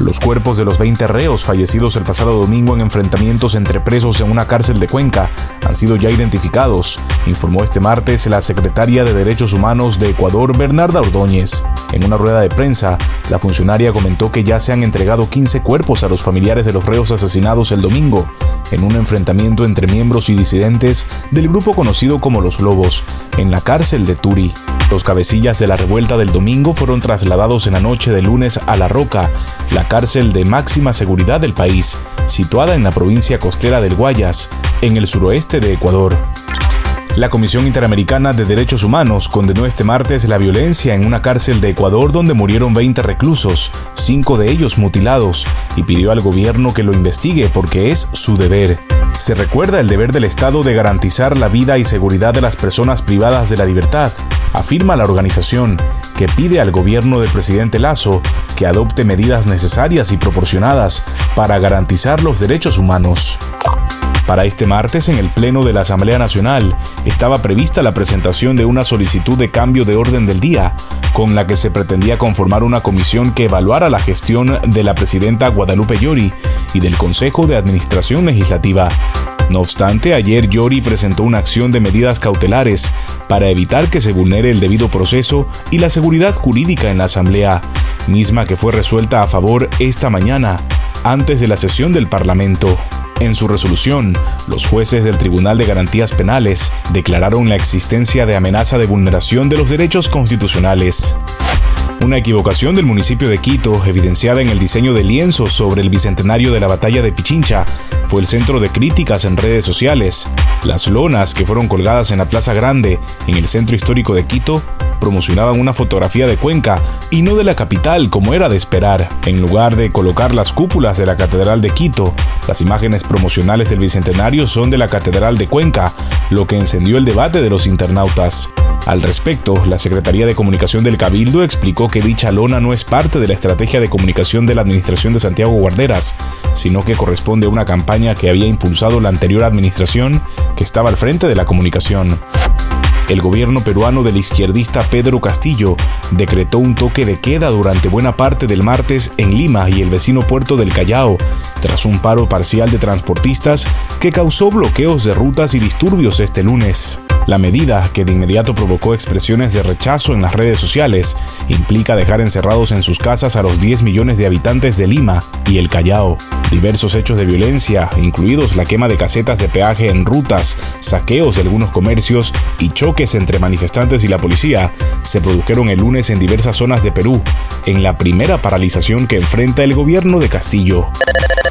Los cuerpos de los 20 reos fallecidos el pasado domingo en enfrentamientos entre presos en una cárcel de Cuenca han sido ya identificados, informó este martes la secretaria de Derechos Humanos de Ecuador, Bernarda Ordóñez. En una rueda de prensa, la funcionaria comentó que ya se han entregado 15 cuerpos a los familiares de los reos asesinados el domingo en un enfrentamiento entre miembros y disidentes del grupo conocido como Los Lobos, en la cárcel de Turi. Los cabecillas de la revuelta del domingo fueron trasladados en la noche de lunes a La Roca, la cárcel de máxima seguridad del país, situada en la provincia costera del Guayas, en el suroeste de Ecuador. La Comisión Interamericana de Derechos Humanos condenó este martes la violencia en una cárcel de Ecuador donde murieron 20 reclusos, cinco de ellos mutilados, y pidió al gobierno que lo investigue porque es su deber. Se recuerda el deber del Estado de garantizar la vida y seguridad de las personas privadas de la libertad, afirma la organización, que pide al gobierno del presidente Lazo que adopte medidas necesarias y proporcionadas para garantizar los derechos humanos. Para este martes, en el Pleno de la Asamblea Nacional, estaba prevista la presentación de una solicitud de cambio de orden del día, con la que se pretendía conformar una comisión que evaluara la gestión de la presidenta Guadalupe Llori y del Consejo de Administración Legislativa. No obstante, ayer Yori presentó una acción de medidas cautelares para evitar que se vulnere el debido proceso y la seguridad jurídica en la Asamblea, misma que fue resuelta a favor esta mañana, antes de la sesión del Parlamento. En su resolución, los jueces del Tribunal de Garantías Penales declararon la existencia de amenaza de vulneración de los derechos constitucionales. Una equivocación del municipio de Quito, evidenciada en el diseño de lienzos sobre el bicentenario de la batalla de Pichincha, fue el centro de críticas en redes sociales. Las lonas que fueron colgadas en la Plaza Grande, en el centro histórico de Quito, promocionaban una fotografía de Cuenca y no de la capital como era de esperar. En lugar de colocar las cúpulas de la Catedral de Quito, las imágenes promocionales del Bicentenario son de la Catedral de Cuenca, lo que encendió el debate de los internautas. Al respecto, la Secretaría de Comunicación del Cabildo explicó que dicha lona no es parte de la estrategia de comunicación de la Administración de Santiago Guarderas, sino que corresponde a una que había impulsado la anterior administración que estaba al frente de la comunicación. El gobierno peruano del izquierdista Pedro Castillo decretó un toque de queda durante buena parte del martes en Lima y el vecino puerto del Callao, tras un paro parcial de transportistas que causó bloqueos de rutas y disturbios este lunes. La medida, que de inmediato provocó expresiones de rechazo en las redes sociales, implica dejar encerrados en sus casas a los 10 millones de habitantes de Lima y el Callao. Diversos hechos de violencia, incluidos la quema de casetas de peaje en rutas, saqueos de algunos comercios y choques entre manifestantes y la policía, se produjeron el lunes en diversas zonas de Perú, en la primera paralización que enfrenta el gobierno de Castillo.